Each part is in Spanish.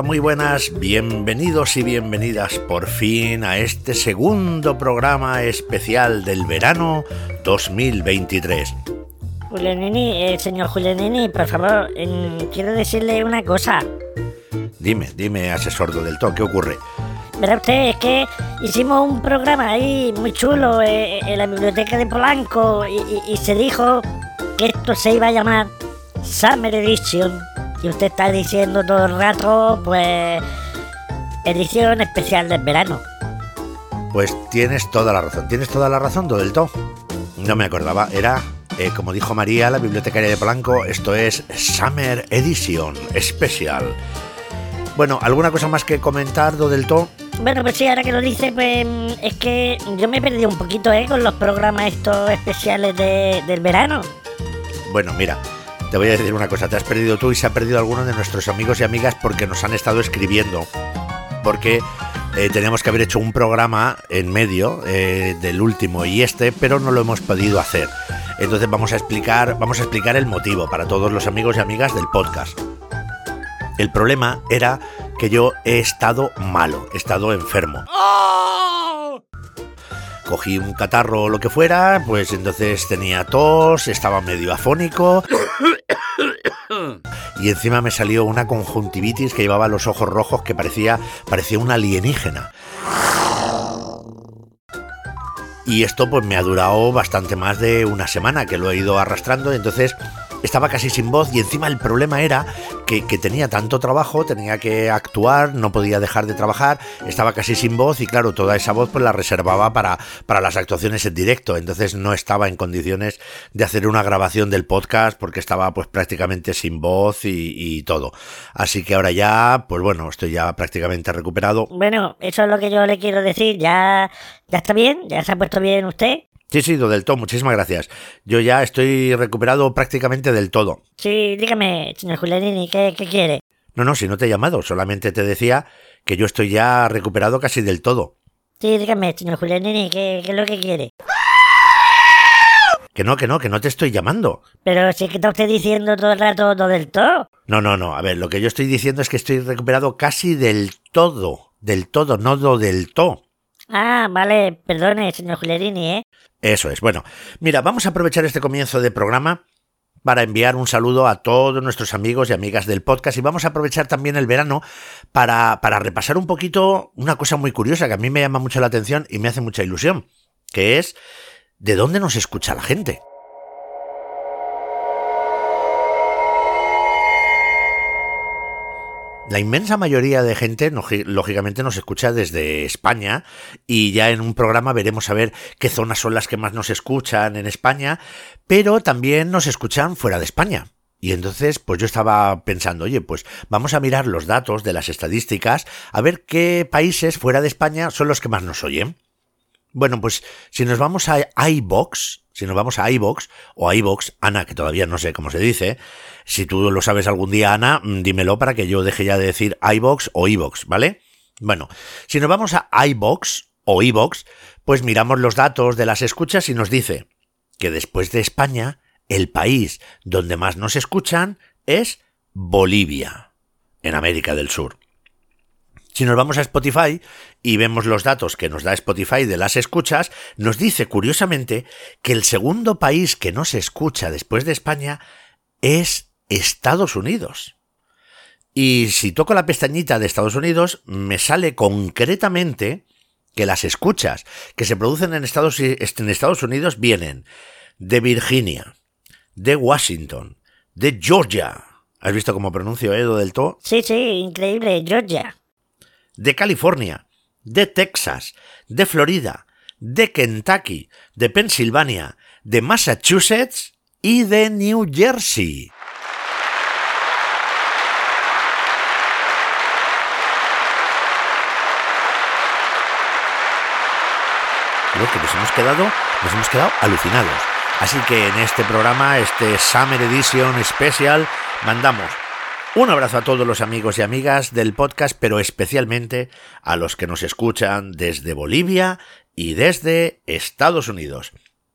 Hola, muy buenas, bienvenidos y bienvenidas por fin a este segundo programa especial del verano 2023. Julianini, eh, señor Julianini, por favor, em, quiero decirle una cosa. Dime, dime, asesor del To, ¿qué ocurre? Verá usted, es que hicimos un programa ahí muy chulo eh, en la biblioteca de Polanco y, y- y se dijo que esto se iba a llamar Summer Edition. Y usted está diciendo todo el rato, pues, edición especial del verano. Pues tienes toda la razón, tienes toda la razón, del To. No me acordaba, era, eh, como dijo María, la bibliotecaria de Polanco, esto es Summer Edition Special. Bueno, ¿alguna cosa más que comentar, Do del To? Bueno, pues sí, ahora que lo dice, pues mm, es que yo me he perdido un poquito, ¿eh? Con los programas estos especiales de- del verano. Bueno, mira, te voy a decir una cosa, te has perdido tú y se ha perdido alguno de nuestros amigos y amigas porque nos han estado escribiendo. Porque eh, teníamos que haber hecho un programa en medio eh, del último y este, pero no lo hemos podido hacer. Entonces vamos a explicar, vamos a explicar el motivo para todos los amigos y amigas del podcast. El problema era que yo he estado malo, he estado enfermo. Cogí un catarro o lo que fuera, pues entonces tenía tos, estaba medio afónico. Y encima me salió una conjuntivitis que llevaba los ojos rojos que parecía, parecía un alienígena. Y esto pues me ha durado bastante más de una semana que lo he ido arrastrando, entonces estaba casi sin voz y encima el problema era que, tenía tanto trabajo, tenía que actuar, no podía dejar de trabajar, estaba casi sin voz y claro, toda esa voz pues la reservaba para, para las actuaciones en directo, entonces no estaba en condiciones de hacer una grabación del podcast porque estaba pues prácticamente sin voz y, y todo. Así que ahora ya, pues bueno, estoy ya prácticamente recuperado. Bueno, eso es lo que yo le quiero decir. Ya, ya está bien, ya se ha puesto bien usted. Sí, sí, lo del todo, muchísimas gracias. Yo ya estoy recuperado prácticamente del todo. Sí, dígame, señor Julianini, ¿qué, qué quiere? No, no, si no te he llamado, solamente te decía que yo estoy ya recuperado casi del todo. Sí, dígame, señor Julianini, ¿qué, qué es lo que quiere? Que no, que no, que no te estoy llamando. Pero si es que está usted diciendo todo el rato todo del todo. No, no, no, a ver, lo que yo estoy diciendo es que estoy recuperado casi del todo. Del todo, no do del to. Ah, vale, perdone, señor Julianini, ¿eh? Eso es. Bueno, mira, vamos a aprovechar este comienzo de programa para enviar un saludo a todos nuestros amigos y amigas del podcast y vamos a aprovechar también el verano para, para repasar un poquito una cosa muy curiosa que a mí me llama mucho la atención y me hace mucha ilusión, que es de dónde nos escucha la gente. La inmensa mayoría de gente, lógicamente, nos escucha desde España y ya en un programa veremos a ver qué zonas son las que más nos escuchan en España, pero también nos escuchan fuera de España. Y entonces, pues yo estaba pensando, oye, pues vamos a mirar los datos de las estadísticas, a ver qué países fuera de España son los que más nos oyen. Bueno, pues si nos vamos a iBox, si nos vamos a iBox o a iBox, Ana, que todavía no sé cómo se dice, si tú lo sabes algún día, Ana, mm, dímelo para que yo deje ya de decir iBox o iBox, ¿vale? Bueno, si nos vamos a iBox o iBox, pues miramos los datos de las escuchas y nos dice que después de España, el país donde más nos escuchan es Bolivia, en América del Sur. Si nos vamos a Spotify y vemos los datos que nos da Spotify de las escuchas, nos dice curiosamente que el segundo país que no se escucha después de España es Estados Unidos. Y si toco la pestañita de Estados Unidos, me sale concretamente que las escuchas que se producen en Estados, en Estados Unidos vienen de Virginia, de Washington, de Georgia. ¿Has visto cómo pronuncio Edo del To? Sí, sí, increíble, Georgia. De California, de Texas, de Florida, de Kentucky, de Pensilvania, de Massachusetts y de New Jersey. Creo que nos hemos quedado, nos hemos quedado alucinados. Así que en este programa, este Summer Edition Special, mandamos un abrazo a todos los amigos y amigas del podcast, pero especialmente a los que nos escuchan desde Bolivia y desde Estados Unidos.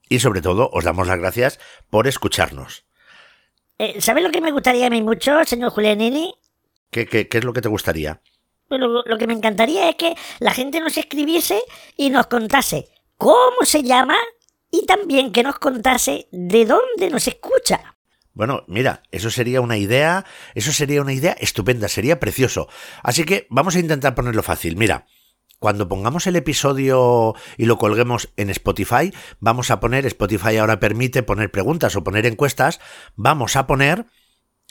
Y sobre todo, os damos las gracias por escucharnos. Eh, ¿Sabe lo que me gustaría a mí mucho, señor Julianini? ¿Qué, qué, qué es lo que te gustaría? Lo, lo que me encantaría es que la gente nos escribiese y nos contase cómo se llama y también que nos contase de dónde nos escucha. Bueno, mira, eso sería una idea, eso sería una idea estupenda, sería precioso. Así que vamos a intentar ponerlo fácil. Mira, cuando pongamos el episodio y lo colguemos en Spotify, vamos a poner, Spotify ahora permite poner preguntas o poner encuestas, vamos a poner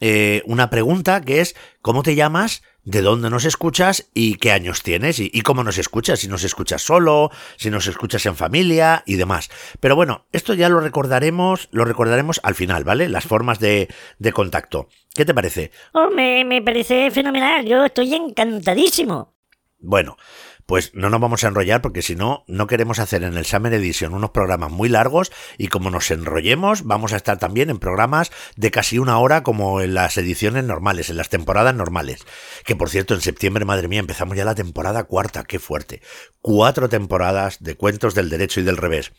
eh, una pregunta que es ¿cómo te llamas? ¿De dónde nos escuchas? ¿Y qué años tienes? ¿Y, y cómo nos escuchas? Si nos escuchas solo, si nos escuchas en familia y demás. Pero bueno, esto ya lo recordaremos, lo recordaremos al final, ¿vale? Las formas de, de contacto. ¿Qué te parece? Oh, me, me parece fenomenal, yo estoy encantadísimo. Bueno, pues no nos vamos a enrollar porque si no, no queremos hacer en el Summer Edition unos programas muy largos y como nos enrollemos, vamos a estar también en programas de casi una hora como en las ediciones normales, en las temporadas normales. Que por cierto, en septiembre, madre mía, empezamos ya la temporada cuarta, qué fuerte. Cuatro temporadas de cuentos del derecho y del revés.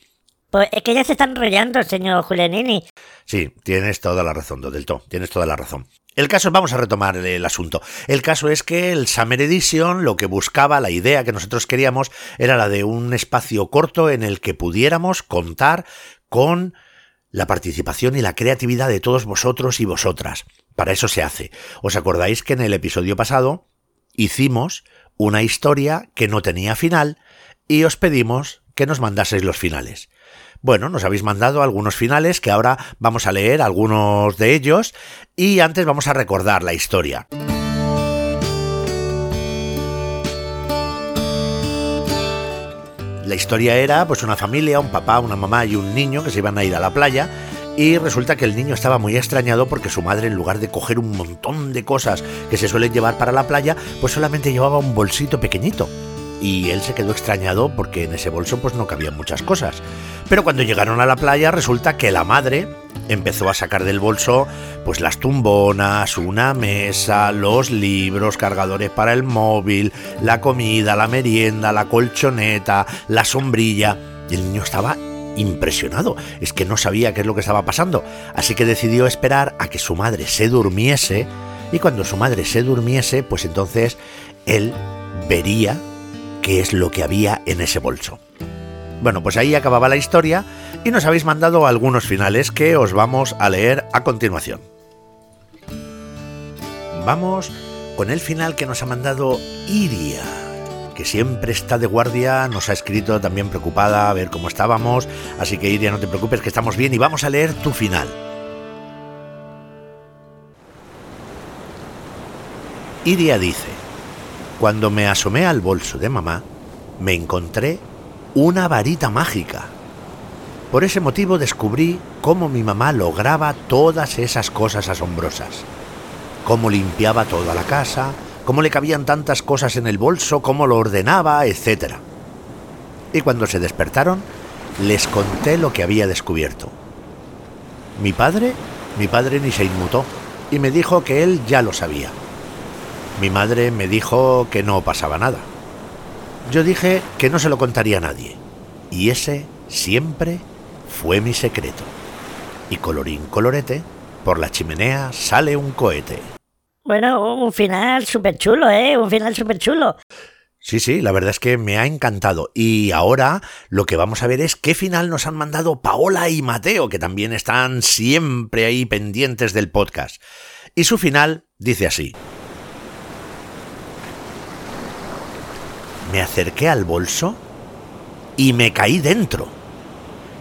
Pues es que ya se está enrollando, señor Julianini. Sí, tienes toda la razón, Dodelto, tienes toda la razón. El caso, vamos a retomar el asunto. El caso es que el Summer Edition lo que buscaba, la idea que nosotros queríamos, era la de un espacio corto en el que pudiéramos contar con la participación y la creatividad de todos vosotros y vosotras. Para eso se hace. ¿Os acordáis que en el episodio pasado hicimos una historia que no tenía final y os pedimos que nos mandaseis los finales? Bueno, nos habéis mandado algunos finales que ahora vamos a leer algunos de ellos y antes vamos a recordar la historia. La historia era pues una familia, un papá, una mamá y un niño que se iban a ir a la playa y resulta que el niño estaba muy extrañado porque su madre en lugar de coger un montón de cosas que se suelen llevar para la playa, pues solamente llevaba un bolsito pequeñito y él se quedó extrañado porque en ese bolso pues no cabían muchas cosas. Pero cuando llegaron a la playa resulta que la madre empezó a sacar del bolso pues las tumbonas, una mesa, los libros, cargadores para el móvil, la comida, la merienda, la colchoneta, la sombrilla. Y el niño estaba impresionado, es que no sabía qué es lo que estaba pasando, así que decidió esperar a que su madre se durmiese y cuando su madre se durmiese, pues entonces él vería qué es lo que había en ese bolso. Bueno, pues ahí acababa la historia y nos habéis mandado algunos finales que os vamos a leer a continuación. Vamos con el final que nos ha mandado Iria, que siempre está de guardia, nos ha escrito también preocupada a ver cómo estábamos, así que Iria no te preocupes que estamos bien y vamos a leer tu final. Iria dice, cuando me asomé al bolso de mamá, me encontré una varita mágica. Por ese motivo descubrí cómo mi mamá lograba todas esas cosas asombrosas. Cómo limpiaba toda la casa, cómo le cabían tantas cosas en el bolso, cómo lo ordenaba, etc. Y cuando se despertaron, les conté lo que había descubierto. Mi padre, mi padre ni se inmutó y me dijo que él ya lo sabía. Mi madre me dijo que no pasaba nada. Yo dije que no se lo contaría a nadie. Y ese siempre fue mi secreto. Y colorín colorete, por la chimenea sale un cohete. Bueno, un final súper chulo, ¿eh? Un final súper chulo. Sí, sí, la verdad es que me ha encantado. Y ahora lo que vamos a ver es qué final nos han mandado Paola y Mateo, que también están siempre ahí pendientes del podcast. Y su final dice así. Me acerqué al bolso y me caí dentro.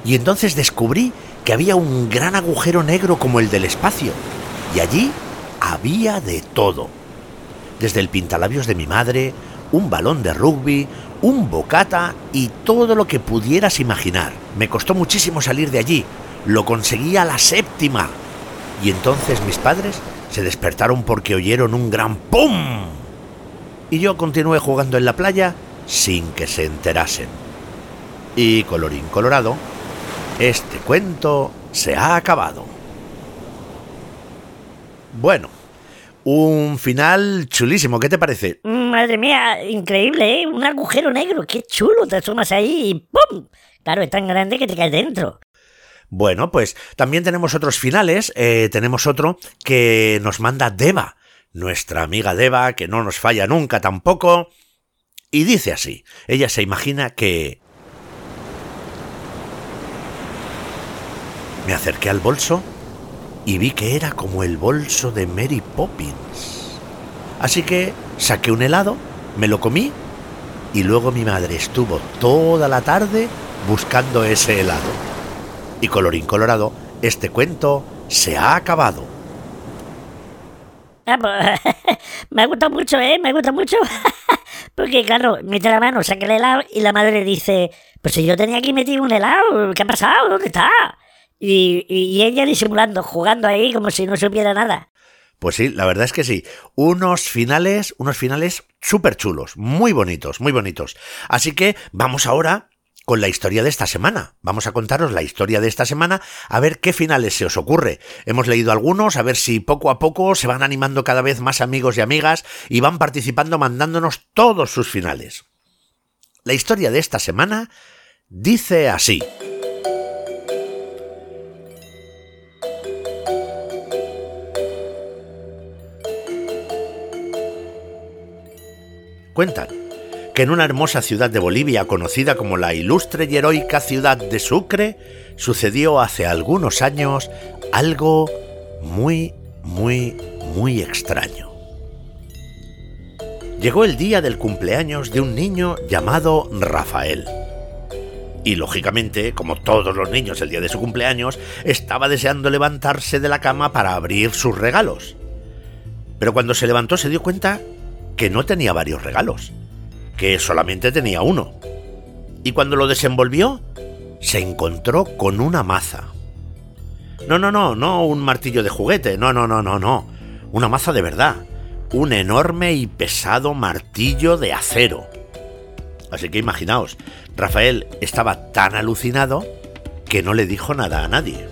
Y entonces descubrí que había un gran agujero negro como el del espacio. Y allí había de todo. Desde el pintalabios de mi madre, un balón de rugby, un bocata y todo lo que pudieras imaginar. Me costó muchísimo salir de allí. Lo conseguí a la séptima. Y entonces mis padres se despertaron porque oyeron un gran ¡pum! Y yo continué jugando en la playa sin que se enterasen. Y colorín colorado, este cuento se ha acabado. Bueno, un final chulísimo, ¿qué te parece? Madre mía, increíble, ¿eh? Un agujero negro, qué chulo, te asomas ahí y ¡pum! Claro, es tan grande que te caes dentro. Bueno, pues también tenemos otros finales, eh, tenemos otro que nos manda Deva. Nuestra amiga Deva, que no nos falla nunca tampoco, y dice así, ella se imagina que... Me acerqué al bolso y vi que era como el bolso de Mary Poppins. Así que saqué un helado, me lo comí y luego mi madre estuvo toda la tarde buscando ese helado. Y colorín colorado, este cuento se ha acabado. Ah, pues, me gusta mucho, ¿eh? Me gusta mucho. Porque, claro, mete la mano, saca el helado y la madre dice, pues si yo tenía aquí metido un helado, ¿qué ha pasado? ¿Dónde está? Y, y ella disimulando, jugando ahí como si no supiera nada. Pues sí, la verdad es que sí. Unos finales, unos finales súper chulos, muy bonitos, muy bonitos. Así que vamos ahora con la historia de esta semana. Vamos a contaros la historia de esta semana, a ver qué finales se os ocurre. Hemos leído algunos, a ver si poco a poco se van animando cada vez más amigos y amigas y van participando mandándonos todos sus finales. La historia de esta semana dice así. Cuentan que en una hermosa ciudad de Bolivia conocida como la ilustre y heroica ciudad de Sucre, sucedió hace algunos años algo muy, muy, muy extraño. Llegó el día del cumpleaños de un niño llamado Rafael. Y lógicamente, como todos los niños el día de su cumpleaños, estaba deseando levantarse de la cama para abrir sus regalos. Pero cuando se levantó se dio cuenta que no tenía varios regalos, que solamente tenía uno. Y cuando lo desenvolvió, se encontró con una maza. No, no, no, no un martillo de juguete, no, no, no, no, no. Una maza de verdad. Un enorme y pesado martillo de acero. Así que imaginaos, Rafael estaba tan alucinado que no le dijo nada a nadie.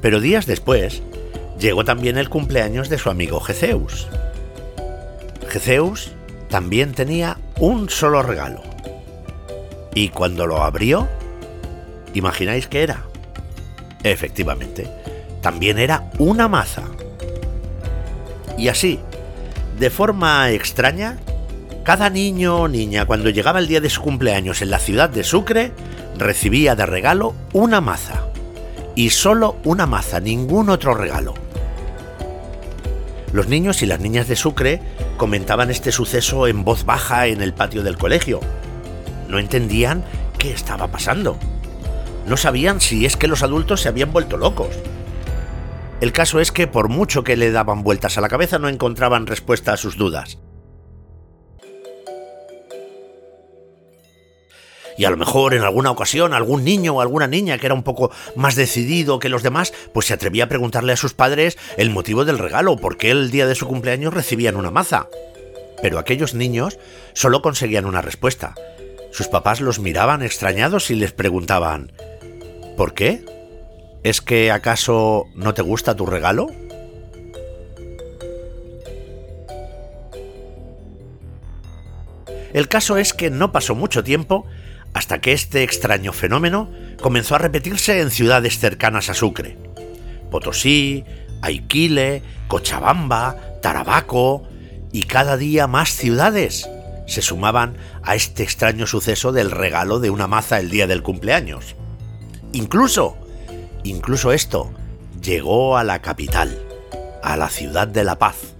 Pero días después, llegó también el cumpleaños de su amigo Geceus. Zeus también tenía un solo regalo. Y cuando lo abrió, ¿imagináis qué era? Efectivamente, también era una maza. Y así, de forma extraña, cada niño o niña cuando llegaba el día de su cumpleaños en la ciudad de Sucre, recibía de regalo una maza. Y solo una maza, ningún otro regalo. Los niños y las niñas de Sucre comentaban este suceso en voz baja en el patio del colegio. No entendían qué estaba pasando. No sabían si es que los adultos se habían vuelto locos. El caso es que por mucho que le daban vueltas a la cabeza no encontraban respuesta a sus dudas. Y a lo mejor en alguna ocasión algún niño o alguna niña que era un poco más decidido que los demás, pues se atrevía a preguntarle a sus padres el motivo del regalo, por qué el día de su cumpleaños recibían una maza. Pero aquellos niños solo conseguían una respuesta. Sus papás los miraban extrañados y les preguntaban ¿Por qué? ¿Es que acaso no te gusta tu regalo? El caso es que no pasó mucho tiempo hasta que este extraño fenómeno comenzó a repetirse en ciudades cercanas a Sucre. Potosí, Aiquile, Cochabamba, Tarabaco y cada día más ciudades se sumaban a este extraño suceso del regalo de una maza el día del cumpleaños. Incluso, incluso esto llegó a la capital, a la ciudad de La Paz.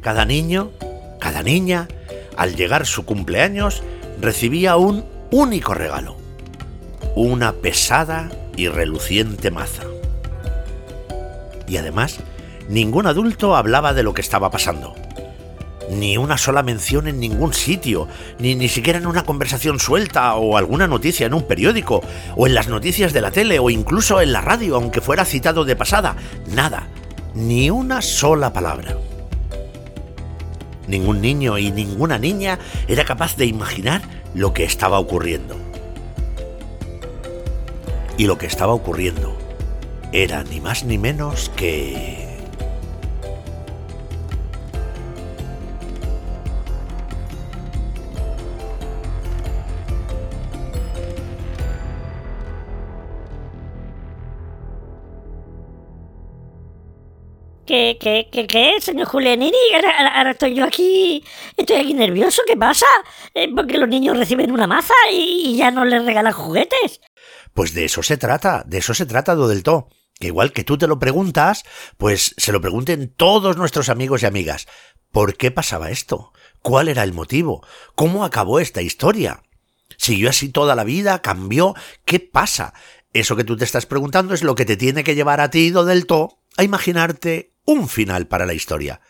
Cada niño, cada niña, al llegar su cumpleaños, recibía un único regalo, una pesada y reluciente maza. Y además, ningún adulto hablaba de lo que estaba pasando. Ni una sola mención en ningún sitio, ni ni siquiera en una conversación suelta o alguna noticia en un periódico, o en las noticias de la tele, o incluso en la radio, aunque fuera citado de pasada. Nada, ni una sola palabra. Ningún niño y ninguna niña era capaz de imaginar lo que estaba ocurriendo. Y lo que estaba ocurriendo era ni más ni menos que... ¿Qué ¿Qué, qué, qué, señor Julianini? Ahora, ahora estoy yo aquí, estoy aquí nervioso, ¿qué pasa? Eh, porque los niños reciben una maza y, y ya no les regalan juguetes. Pues de eso se trata, de eso se trata, Dodelto. Que igual que tú te lo preguntas, pues se lo pregunten todos nuestros amigos y amigas. ¿Por qué pasaba esto? ¿Cuál era el motivo? ¿Cómo acabó esta historia? ¿Siguió así toda la vida? ¿Cambió? ¿Qué pasa? Eso que tú te estás preguntando es lo que te tiene que llevar a ti, Dodelto, a imaginarte un final para la historia.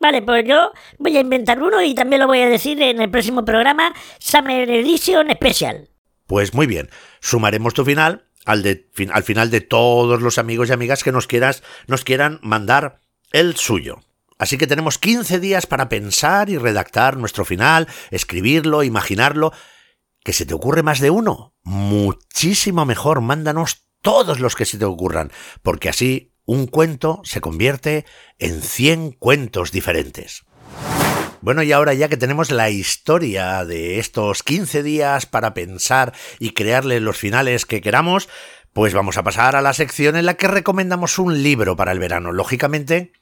Vale, pues yo voy a inventar uno y también lo voy a decir en el próximo programa Summer Edition Special. Pues muy bien, sumaremos tu final al, de, al final de todos los amigos y amigas que nos quieras, nos quieran mandar el suyo. Así que tenemos 15 días para pensar y redactar nuestro final, escribirlo, imaginarlo. ¿Que se te ocurre más de uno? Muchísimo mejor, mándanos todos los que se te ocurran, porque así un cuento se convierte en 100 cuentos diferentes. Bueno, y ahora ya que tenemos la historia de estos 15 días para pensar y crearle los finales que queramos, pues vamos a pasar a la sección en la que recomendamos un libro para el verano. Lógicamente,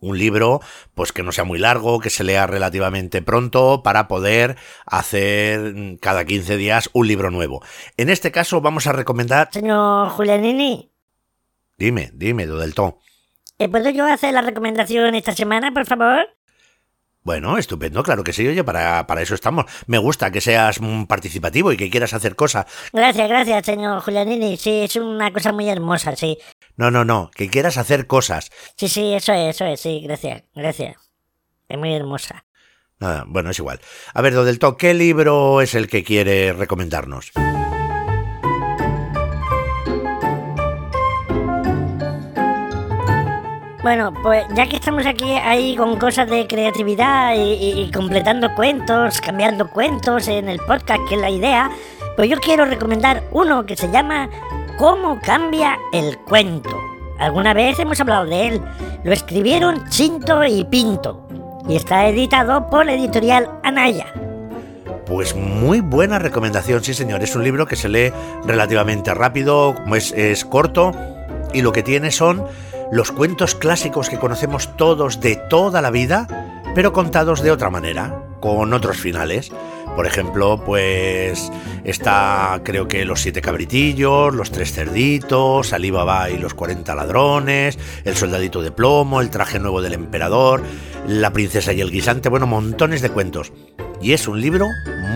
un libro pues que no sea muy largo, que se lea relativamente pronto para poder hacer mm, cada 15 días un libro nuevo. En este caso vamos a recomendar... Señor Julianini, Dime, dime, Dodelton. ¿eh, ¿puedo yo hacer la recomendación esta semana, por favor? Bueno, estupendo, claro que sí, oye, para, para eso estamos. Me gusta que seas mm, participativo y que quieras hacer cosas. Gracias, gracias, señor Julianini. Sí, es una cosa muy hermosa, sí. No, no, no, que quieras hacer cosas. Sí, sí, eso es, eso es, sí, gracias, gracias. Es muy hermosa. Nada, bueno, es igual. A ver, Dodelto, ¿qué libro es el que quiere recomendarnos? Bueno, pues ya que estamos aquí ahí con cosas de creatividad y, completando cuentos, cambiando cuentos en el podcast, que es la idea, pues yo quiero recomendar uno que se llama ¿Cómo cambia el cuento? Alguna vez hemos hablado de él. Lo escribieron Chinto y Pinto y está editado por la editorial Anaya. Pues muy buena recomendación, sí señor. Es un libro que se lee relativamente rápido, es corto, y lo que tiene son los cuentos clásicos que conocemos todos de toda la vida, pero contados de otra manera, con otros finales. Por ejemplo, pues está creo que Los siete cabritillos, Los tres cerditos, Alibaba y los 40 ladrones, El soldadito de plomo, El traje nuevo del emperador, La princesa y el guisante, bueno, montones de cuentos. Y es un libro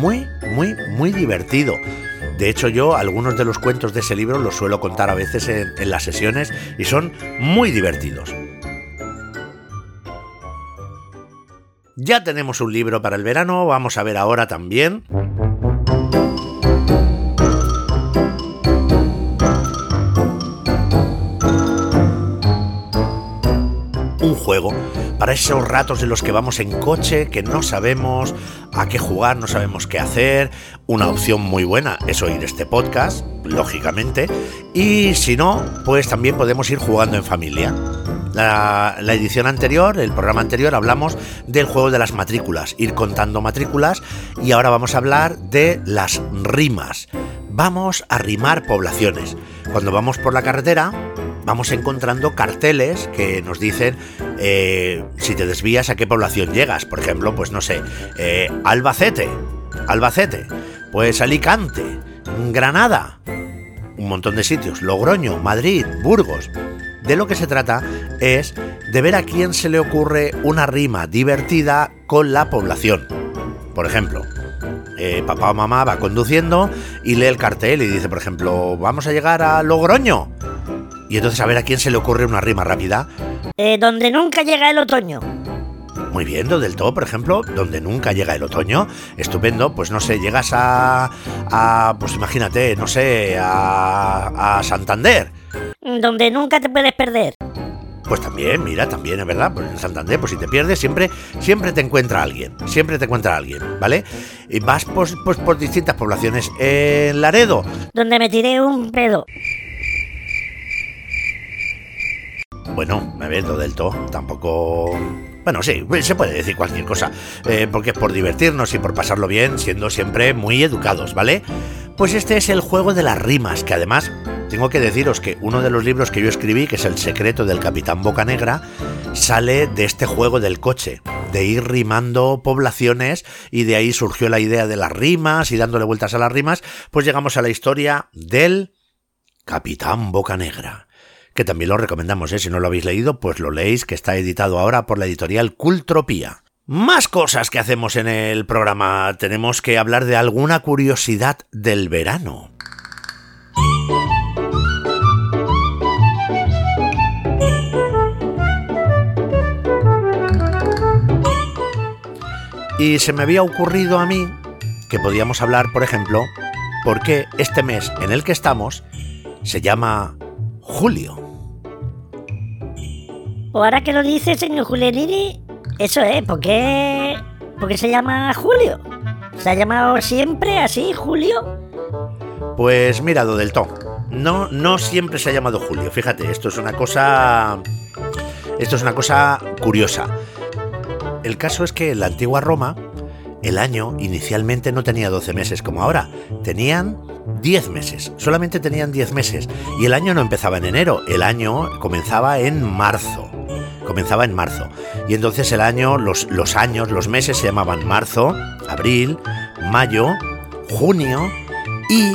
muy, muy, muy divertido. De hecho, yo algunos de los cuentos de ese libro los suelo contar a veces en, las sesiones y son muy divertidos. Ya tenemos un libro para el verano, vamos a ver ahora también. Para esos ratos en los que vamos en coche, que no sabemos a qué jugar, no sabemos qué hacer. Una opción muy buena es oír este podcast, lógicamente. Y si no, pues también podemos ir jugando en familia. La, edición anterior, el programa anterior, hablamos del juego de las matrículas, ir contando matrículas y ahora vamos a hablar de las rimas. Vamos a rimar poblaciones. Cuando vamos por la carretera, vamos encontrando carteles que nos dicen eh, si te desvías a qué población llegas. Por ejemplo, pues no sé, eh, Albacete, Albacete, pues Alicante, Granada, un montón de sitios, Logroño, Madrid, Burgos. De lo que se trata es de ver a quién se le ocurre una rima divertida con la población. Por ejemplo, eh, papá o mamá va conduciendo y lee el cartel y dice, por ejemplo, vamos a llegar a Logroño. Y entonces a ver a quién se le ocurre una rima rápida. Eh, donde nunca llega el otoño. Muy bien, lo del todo, por ejemplo, donde nunca llega el otoño. Estupendo, pues no sé, llegas a. a pues imagínate, no sé, a, a Santander. Donde nunca te puedes perder. Pues también, mira, también es verdad, pues en Santander, pues si te pierdes, siempre, siempre te encuentra alguien, siempre te encuentra alguien, ¿vale? Y vas pues, pues por distintas poblaciones. En Laredo. Donde me tiré un pedo. Bueno, me ves lo del todo, tampoco... Bueno, sí, se puede decir cualquier cosa, eh, porque es por divertirnos y por pasarlo bien, siendo siempre muy educados, ¿vale? Pues este es el juego de las rimas, que además tengo que deciros que uno de los libros que yo escribí, que es El secreto del capitán Boca Negra, sale de este juego del coche, de ir rimando poblaciones y de ahí surgió la idea de las rimas y dándole vueltas a las rimas, pues llegamos a la historia del capitán Boca Negra que también lo recomendamos, ¿eh? si no lo habéis leído, pues lo leéis, que está editado ahora por la editorial Cultropía. Más cosas que hacemos en el programa. Tenemos que hablar de alguna curiosidad del verano. Y se me había ocurrido a mí que podíamos hablar, por ejemplo, por qué este mes en el que estamos se llama julio. O ahora que lo dice, señor Julianini, eso es, ¿por qué, ¿por qué se llama Julio? ¿Se ha llamado siempre así, Julio? Pues mira, del No, no siempre se ha llamado Julio. Fíjate, esto es una cosa. Esto es una cosa curiosa. El caso es que en la antigua Roma, el año inicialmente no tenía 12 meses como ahora. Tenían 10 meses. Solamente tenían 10 meses. Y el año no empezaba en enero. El año comenzaba en marzo comenzaba en marzo. Y entonces el año, los, los años, los meses se llamaban marzo, abril, mayo, junio y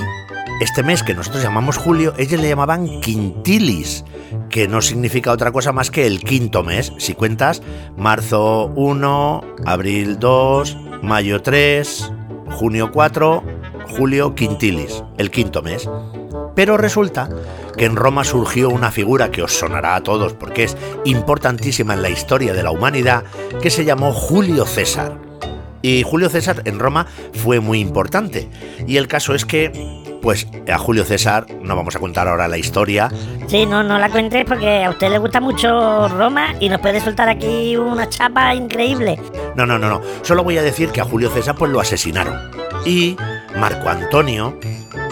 este mes que nosotros llamamos julio, ellos le llamaban quintilis, que no significa otra cosa más que el quinto mes. Si cuentas, marzo 1, abril 2, mayo 3, junio 4, julio quintilis, el quinto mes. Pero resulta que en Roma surgió una figura que os sonará a todos porque es importantísima en la historia de la humanidad, que se llamó Julio César. Y Julio César en Roma fue muy importante. Y el caso es que, pues a Julio César, no vamos a contar ahora la historia. Sí, no, no la cuentes porque a usted le gusta mucho Roma y nos puede soltar aquí una chapa increíble. No, no, no, no. Solo voy a decir que a Julio César pues lo asesinaron. Y Marco Antonio,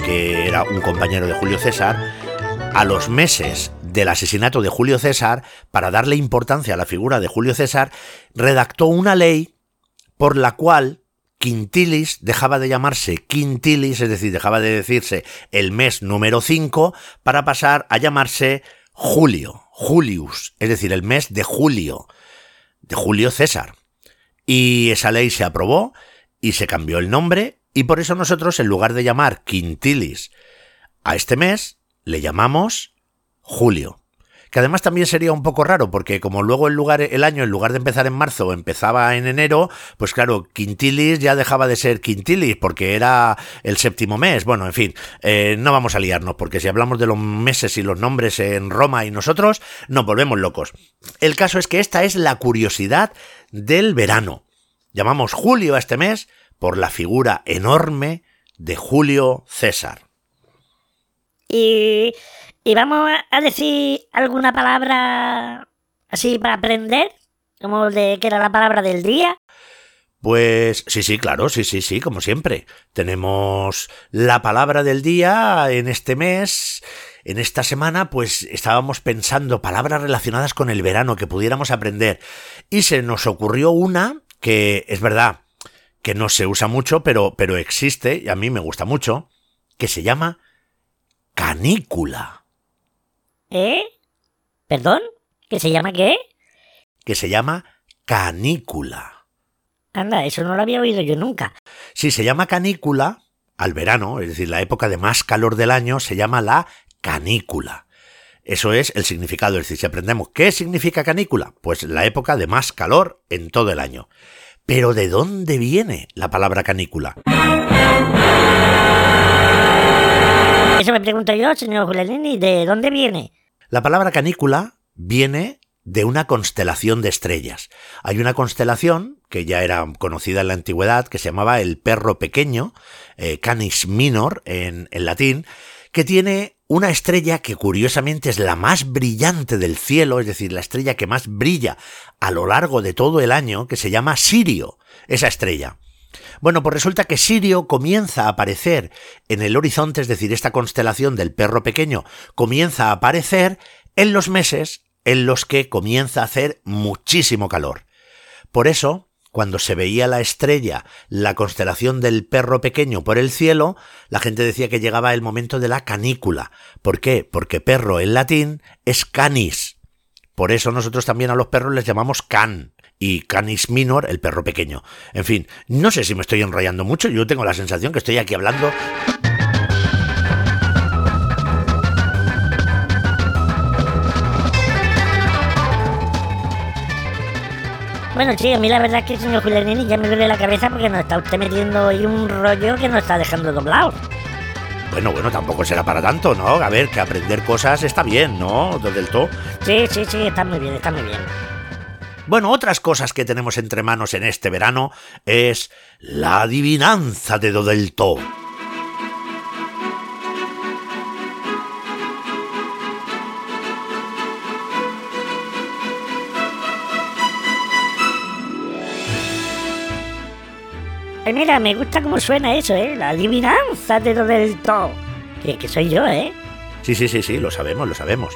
que era un compañero de Julio César, a los meses del asesinato de Julio César, para darle importancia a la figura de Julio César, redactó una ley por la cual Quintilis dejaba de llamarse Quintilis, es decir, dejaba de decirse el mes número 5, para pasar a llamarse Julio, Julius, es decir, el mes de Julio, de Julio César. Y esa ley se aprobó y se cambió el nombre y por eso nosotros, en lugar de llamar quintilis a este mes, le llamamos julio. Que además también sería un poco raro, porque como luego el, año, en lugar de empezar en marzo, empezaba en enero, pues claro, quintilis ya dejaba de ser quintilis, porque era el séptimo mes. Bueno, en fin, eh, no vamos a liarnos, porque si hablamos de los meses y los nombres en Roma y nosotros, nos volvemos locos. El caso es que esta es la curiosidad del verano. Llamamos julio a este mes por la figura enorme de Julio César. Y, y vamos a decir alguna palabra así para aprender, como de que era la palabra del día. Pues sí, sí, claro, sí, sí, sí, como siempre. Tenemos la palabra del día en este mes. En esta semana, pues estábamos pensando palabras relacionadas con el verano que pudiéramos aprender. Y se nos ocurrió una que, es verdad, que no se usa mucho, pero, pero existe, y a mí me gusta mucho, que se llama canícula. ¿Eh? ¿Perdón? ¿Que se llama qué? Que se llama canícula. Anda, eso no lo había oído yo nunca. Si se llama canícula, al verano, es decir, la época de más calor del año, se llama la canícula. Eso es el significado. Es decir, si aprendemos qué significa canícula, pues la época de más calor en todo el año. Pero ¿de dónde viene la palabra canícula? Eso me pregunto yo, señor Julianini, ¿de dónde viene? La palabra canícula viene de una constelación de estrellas. Hay una constelación que ya era conocida en la antigüedad, que se llamaba el perro pequeño, eh, Canis Minor en, en latín, que tiene una estrella que curiosamente es la más brillante del cielo, es decir, la estrella que más brilla a lo largo de todo el año, que se llama Sirio, esa estrella. Bueno, pues resulta que Sirio comienza a aparecer en el horizonte, es decir, esta constelación del perro pequeño comienza a aparecer en los meses en los que comienza a hacer muchísimo calor. Por eso, cuando se veía la estrella, la constelación del perro pequeño por el cielo, la gente decía que llegaba el momento de la canícula. ¿Por qué? Porque perro en latín es canis. Por eso nosotros también a los perros les llamamos can y Canis minor, el perro pequeño. En fin, no sé si me estoy enrollando mucho, yo tengo la sensación que estoy aquí hablando Bueno, sí, a mí la verdad es que, señor Julianini, ya me duele la cabeza porque nos está usted metiendo ahí un rollo que nos está dejando doblados. Bueno, bueno, tampoco será para tanto, ¿no? A ver, que aprender cosas está bien, ¿no? Del todo. Sí, sí, sí, está muy bien, está muy bien. Bueno, otras cosas que tenemos entre manos en este verano es la adivinanza de Dodelto. Ay, mira, me gusta cómo suena eso, ¿eh? La adivinanza de lo del to. Que, que soy yo, ¿eh? Sí, sí, sí, sí, lo sabemos, lo sabemos.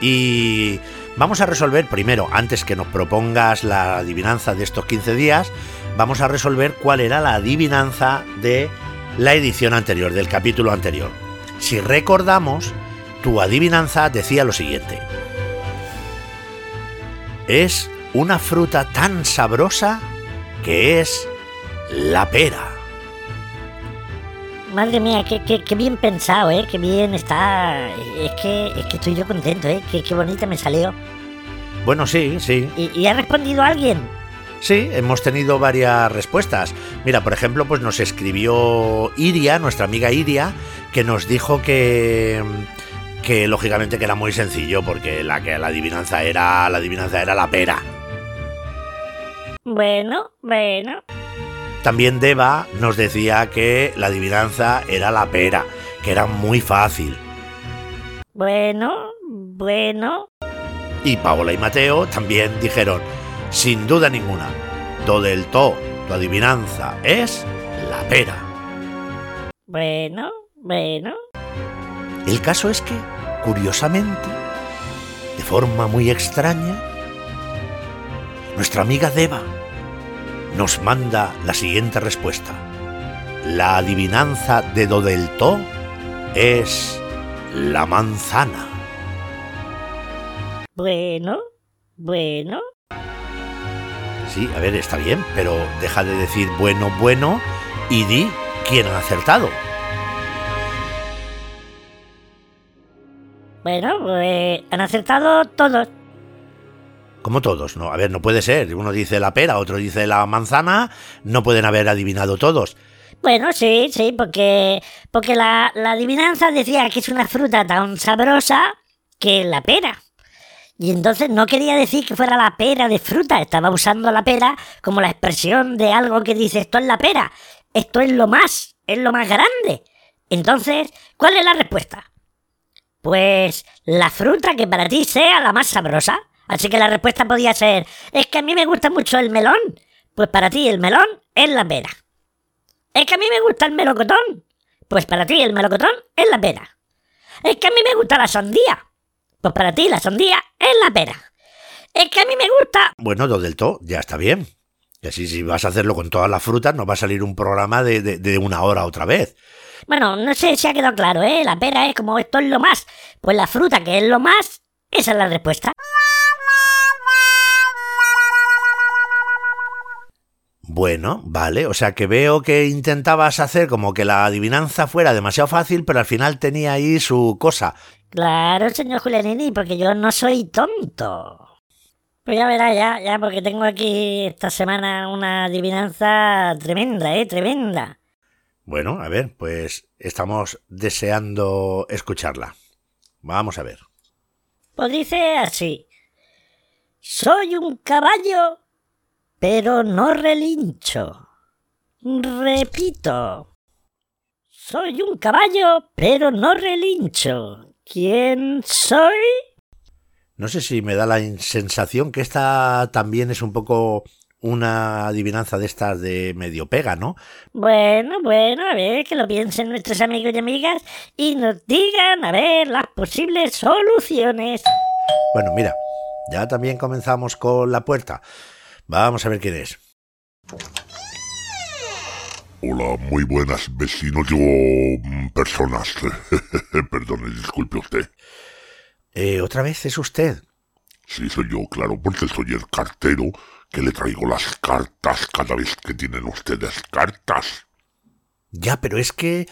Y vamos a resolver primero, antes que nos propongas la adivinanza de estos 15 días, vamos a resolver cuál era la adivinanza de la edición anterior, del capítulo anterior. Si recordamos, tu adivinanza decía lo siguiente. Es una fruta tan sabrosa que es la pera. Madre mía, qué, qué, qué bien pensado, ¿eh? Qué bien está. Es que, es que estoy yo contento, ¿eh? Qué, qué bonita me salió. Bueno, sí, sí. ¿Y, ¿Y ha respondido alguien? Sí, hemos tenido varias respuestas. Mira, por ejemplo, pues nos escribió Iria, nuestra amiga Iria, que nos dijo que que lógicamente que era muy sencillo porque la que la adivinanza era la adivinanza era la pera. Bueno, bueno. También Deva nos decía que la adivinanza era la pera, que era muy fácil. Bueno, bueno. Y Paola y Mateo también dijeron, sin duda ninguna, do del to, tu adivinanza es la pera. Bueno, bueno. El caso es que, curiosamente, de forma muy extraña, nuestra amiga Deva nos manda la siguiente respuesta. La adivinanza de do del to es la manzana. Bueno, bueno. Sí, a ver, está bien, pero deja de decir bueno, bueno y di quién ha acertado. Bueno, pues han acertado todos. Como todos, ¿no? A ver, no puede ser. Uno dice la pera, otro dice la manzana, no pueden haber adivinado todos. Bueno, sí, sí, porque, porque la, la adivinanza decía que es una fruta tan sabrosa que la pera. Y entonces no quería decir que fuera la pera de fruta, estaba usando la pera como la expresión de algo que dice esto es la pera, esto es lo más, es lo más grande. Entonces, ¿cuál es la respuesta? Pues la fruta que para ti sea la más sabrosa. Así que la respuesta podía ser, es que a mí me gusta mucho el melón. Pues para ti el melón es la pera. Es que a mí me gusta el melocotón. Pues para ti el melocotón es la pera. Es que a mí me gusta la sandía. Pues para ti la sandía es la pera. Es que a mí me gusta... Bueno, do del to, ya está bien. Y así si vas a hacerlo con todas las frutas, no va a salir un programa de, de, de una hora otra vez. Bueno, no sé si ha quedado claro, ¿eh? La pera es como esto es lo más. Pues la fruta que es lo más, esa es la respuesta. Bueno, vale, o sea que veo que intentabas hacer como que la adivinanza fuera demasiado fácil, pero al final tenía ahí su cosa. Claro, señor Julianini, porque yo no soy tonto. Pues ya verá, ya, ya, porque tengo aquí esta semana una adivinanza tremenda, ¿eh? Tremenda. Bueno, a ver, pues estamos deseando escucharla. Vamos a ver. Pues dice así. Soy un caballo pero no relincho. Repito. Soy un caballo, pero no relincho. ¿Quién soy? No sé si me da la sensación que esta también es un poco una adivinanza de estas de medio pega, ¿no? Bueno, bueno, a ver, que lo piensen nuestros amigos y amigas y nos digan, a ver, las posibles soluciones. Bueno, mira, ya también comenzamos con la puerta. Vamos a ver quién es. Hola, muy buenas vecinos, yo... Mm, personas. Perdone, disculpe usted. Eh, ¿Otra vez es usted? Sí, soy yo, claro, porque soy el cartero que le traigo las cartas cada vez que tienen ustedes cartas. Ya, pero es que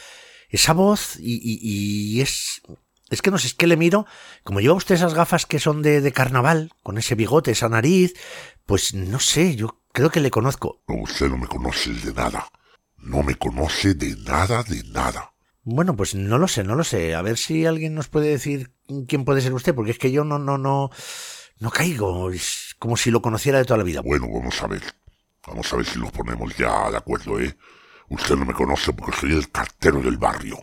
esa voz y, y, es... Es que no sé, es que le miro, como lleva usted esas gafas que son de, de carnaval, con ese bigote, esa nariz, pues no sé, yo creo que le conozco. No, usted no me conoce de nada. No me conoce de nada, de nada. Bueno, pues no lo sé, no lo sé. A ver si alguien nos puede decir quién puede ser usted, porque es que yo no, no, no, no caigo. Es como si lo conociera de toda la vida. Bueno, vamos a ver. Vamos a ver si nos ponemos ya de acuerdo, ¿eh? Usted no me conoce porque soy el cartero del barrio.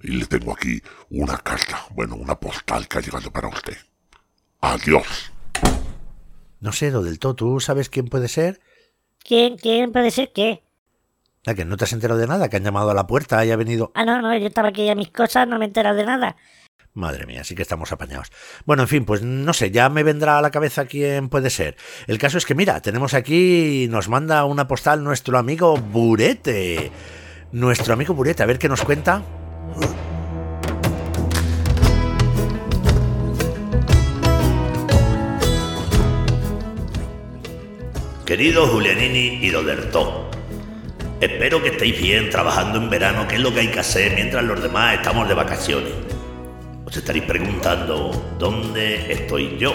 Y le tengo aquí una carta, bueno, una postal que ha llegado para usted. Adiós. No sé, lo del todo. ¿Tú sabes quién puede ser? ¿Quién, quién puede ser qué? La que no te has enterado de nada, que han llamado a la puerta y ha venido. Ah, no, no, yo estaba aquí a mis cosas, no me he enterado de nada. Madre mía, sí que estamos apañados. Bueno, en fin, pues no sé, ya me vendrá a la cabeza quién puede ser. El caso es que, mira, tenemos aquí, nos manda una postal nuestro amigo Burete. Nuestro amigo Burete, a ver qué nos cuenta. Querido Julianini y Lodertó, espero que estéis bien trabajando en verano, que es lo que hay que hacer mientras los demás estamos de vacaciones. Os estaréis preguntando, ¿dónde estoy yo?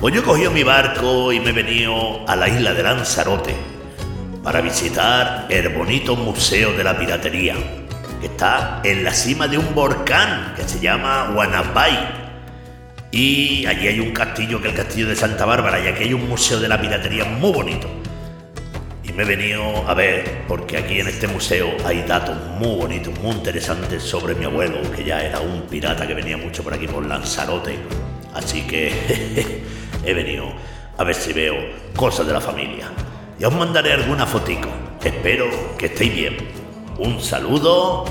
Pues yo he cogido mi barco y me he venido a la isla de Lanzarote para visitar el bonito Museo de la Piratería, que está en la cima de un volcán que se llama Guanapay y allí hay un castillo que es el castillo de Santa Bárbara y aquí hay un museo de la piratería muy bonito. Y me he venido a ver porque aquí en este museo hay datos muy bonitos, muy interesantes sobre mi abuelo, que ya era un pirata que venía mucho por aquí por Lanzarote. Así que he venido a ver si veo cosas de la familia. Y os mandaré alguna fotico. Espero que estéis bien. Un saludo,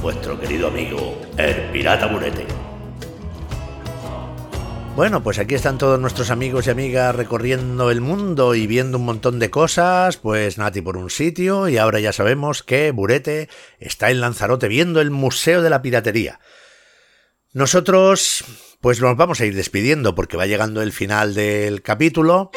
vuestro querido amigo, el pirata Burete. Bueno, pues aquí están todos nuestros amigos y amigas recorriendo el mundo y viendo un montón de cosas. Pues Nati por un sitio y ahora ya sabemos que Burete está en Lanzarote viendo el Museo de la Piratería. Nosotros, pues nos vamos a ir despidiendo porque va llegando el final del capítulo.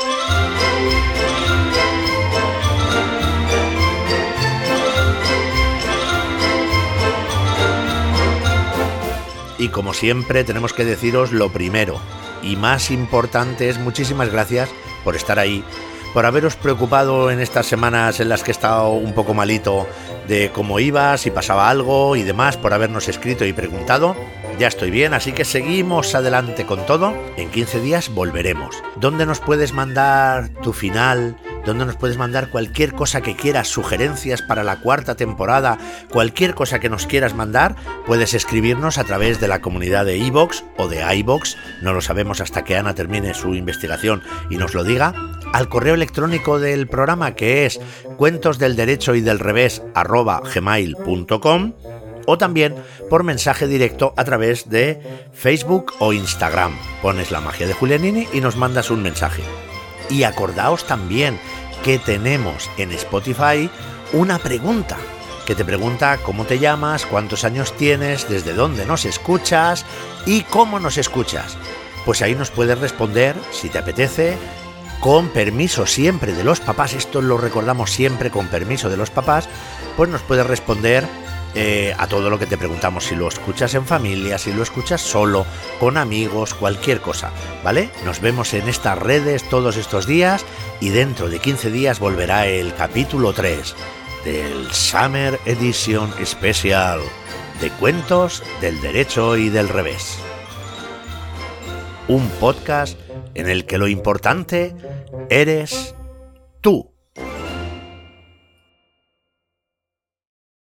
Y como siempre tenemos que deciros lo primero, y más importante es muchísimas gracias por estar ahí, por haberos preocupado en estas semanas en las que he estado un poco malito de cómo iba, si pasaba algo y demás, por habernos escrito y preguntado. Ya estoy bien, así que seguimos adelante con todo. En 15 días volveremos. ¿Dónde nos puedes mandar tu final? Donde nos puedes mandar cualquier cosa que quieras, sugerencias para la cuarta temporada, cualquier cosa que nos quieras mandar, puedes escribirnos a través de la comunidad de iVox o de iVox, no lo sabemos hasta que Ana termine su investigación y nos lo diga, al correo electrónico del programa que es cuentos derecho y del revés gmail.com o también por mensaje directo a través de Facebook o Instagram. Pones la magia de Julianini y nos mandas un mensaje. Y acordaos también que tenemos en Spotify una pregunta que te pregunta cómo te llamas, cuántos años tienes, desde dónde nos escuchas y cómo nos escuchas. Pues ahí nos puedes responder, si te apetece, con permiso siempre de los papás, esto lo recordamos siempre con permiso de los papás, pues nos puedes responder eh, a todo lo que te preguntamos, si lo escuchas en familia, si lo escuchas solo, con amigos, cualquier cosa, ¿vale? Nos vemos en estas redes todos estos días y dentro de 15 días volverá el capítulo 3 del Summer Edition Special de cuentos del derecho y del revés. Un podcast en el que lo importante eres tú.